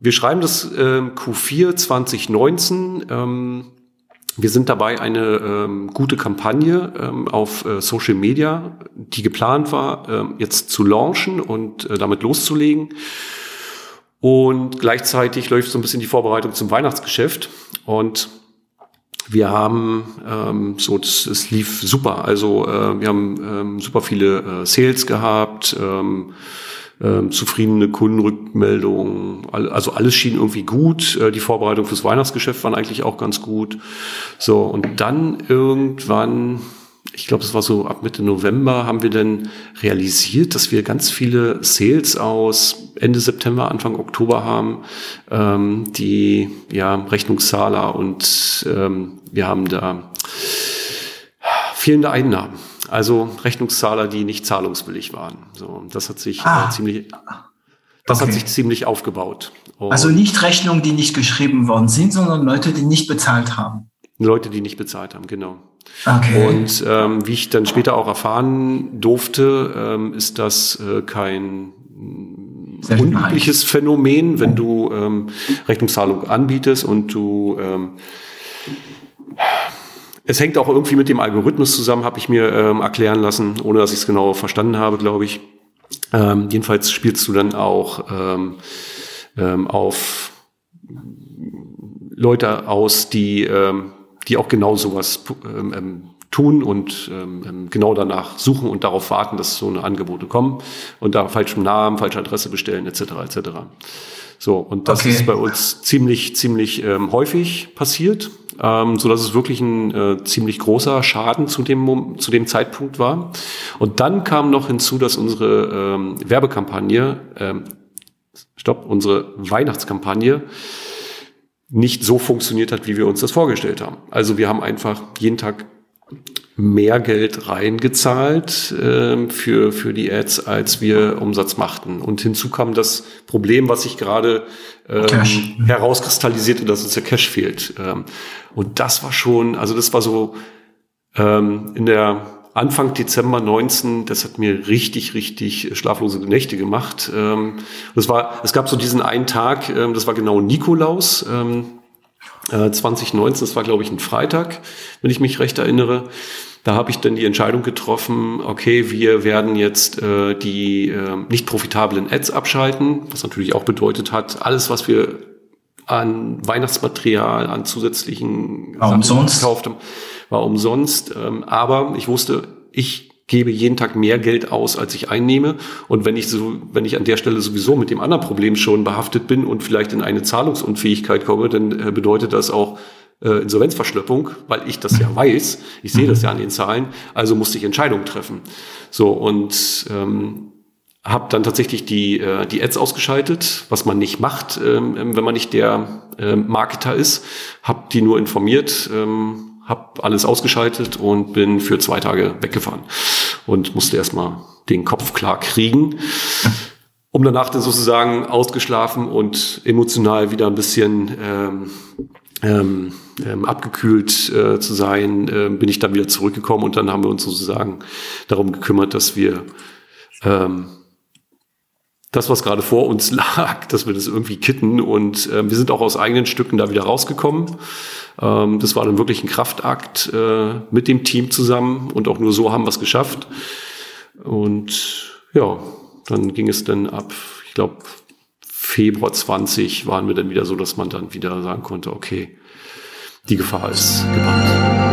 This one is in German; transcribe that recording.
Wir schreiben das äh, Q4 2019. Ähm, wir sind dabei, eine ähm, gute Kampagne ähm, auf äh, Social Media, die geplant war, äh, jetzt zu launchen und äh, damit loszulegen. Und gleichzeitig läuft so ein bisschen die Vorbereitung zum Weihnachtsgeschäft. Und wir haben ähm, so, es lief super. Also äh, wir haben ähm, super viele äh, Sales gehabt. Ähm, ähm, zufriedene Kundenrückmeldungen, also alles schien irgendwie gut. Äh, die Vorbereitung fürs Weihnachtsgeschäft waren eigentlich auch ganz gut. So, und dann irgendwann, ich glaube, es war so ab Mitte November, haben wir dann realisiert, dass wir ganz viele Sales aus Ende September, Anfang Oktober haben, ähm, die ja Rechnungszahler und ähm, wir haben da fehlende Einnahmen. Also Rechnungszahler, die nicht zahlungswillig waren. So, das hat sich äh, ah. äh, ziemlich, das okay. hat sich ziemlich aufgebaut. Und also nicht Rechnungen, die nicht geschrieben worden sind, sondern Leute, die nicht bezahlt haben. Leute, die nicht bezahlt haben, genau. Okay. Und ähm, wie ich dann später auch erfahren durfte, ähm, ist das äh, kein unübliches Phänomen, wenn du ähm, Rechnungszahlung anbietest und du ähm, es hängt auch irgendwie mit dem Algorithmus zusammen, habe ich mir ähm, erklären lassen, ohne dass ich es genau verstanden habe, glaube ich. Ähm, jedenfalls spielst du dann auch ähm, ähm, auf Leute aus, die, ähm, die auch genau sowas ähm, ähm tun und ähm, ähm, genau danach suchen und darauf warten, dass so eine Angebote kommen und da falschem Namen, falsche Adresse bestellen etc. etc. So und das okay. ist bei uns ziemlich ziemlich ähm, häufig passiert ähm, so dass es wirklich ein äh, ziemlich großer Schaden zu dem, zu dem Zeitpunkt war. Und dann kam noch hinzu, dass unsere ähm, Werbekampagne, ähm, stopp, unsere Weihnachtskampagne nicht so funktioniert hat, wie wir uns das vorgestellt haben. Also wir haben einfach jeden Tag mehr Geld reingezahlt äh, für, für die Ads, als wir Umsatz machten. Und hinzu kam das Problem, was sich gerade ähm, herauskristallisierte, dass uns der Cash fehlt. Ähm, und das war schon, also das war so ähm, in der Anfang Dezember 19, das hat mir richtig, richtig schlaflose Nächte gemacht. Ähm, das war, es gab so diesen einen Tag, ähm, das war genau Nikolaus. Ähm, 2019, äh, das war glaube ich ein Freitag, wenn ich mich recht erinnere. Da habe ich dann die Entscheidung getroffen, okay, wir werden jetzt äh, die äh, nicht profitablen Ads abschalten, was natürlich auch bedeutet hat, alles, was wir an Weihnachtsmaterial, an zusätzlichen war umsonst. gekauft haben, war umsonst. Ähm, aber ich wusste, ich gebe jeden Tag mehr Geld aus, als ich einnehme. Und wenn ich so, wenn ich an der Stelle sowieso mit dem anderen Problem schon behaftet bin und vielleicht in eine Zahlungsunfähigkeit komme, dann äh, bedeutet das auch äh, Insolvenzverschleppung, weil ich das ja weiß. Ich sehe das ja an den Zahlen. Also musste ich Entscheidungen treffen. So und ähm, habe dann tatsächlich die, äh, die Ads ausgeschaltet, was man nicht macht, ähm, wenn man nicht der äh, Marketer ist. Habe die nur informiert, ähm, habe alles ausgeschaltet und bin für zwei Tage weggefahren und musste erstmal den Kopf klar kriegen, um danach dann sozusagen ausgeschlafen und emotional wieder ein bisschen ähm, ähm, ähm, abgekühlt äh, zu sein, äh, bin ich dann wieder zurückgekommen und dann haben wir uns sozusagen darum gekümmert, dass wir ähm, das, was gerade vor uns lag, dass wir das irgendwie kitten. Und äh, wir sind auch aus eigenen Stücken da wieder rausgekommen. Ähm, das war dann wirklich ein Kraftakt äh, mit dem Team zusammen und auch nur so haben wir es geschafft. Und ja, dann ging es dann ab, ich glaube, Februar 20 waren wir dann wieder so, dass man dann wieder sagen konnte, okay, die Gefahr ist gebannt.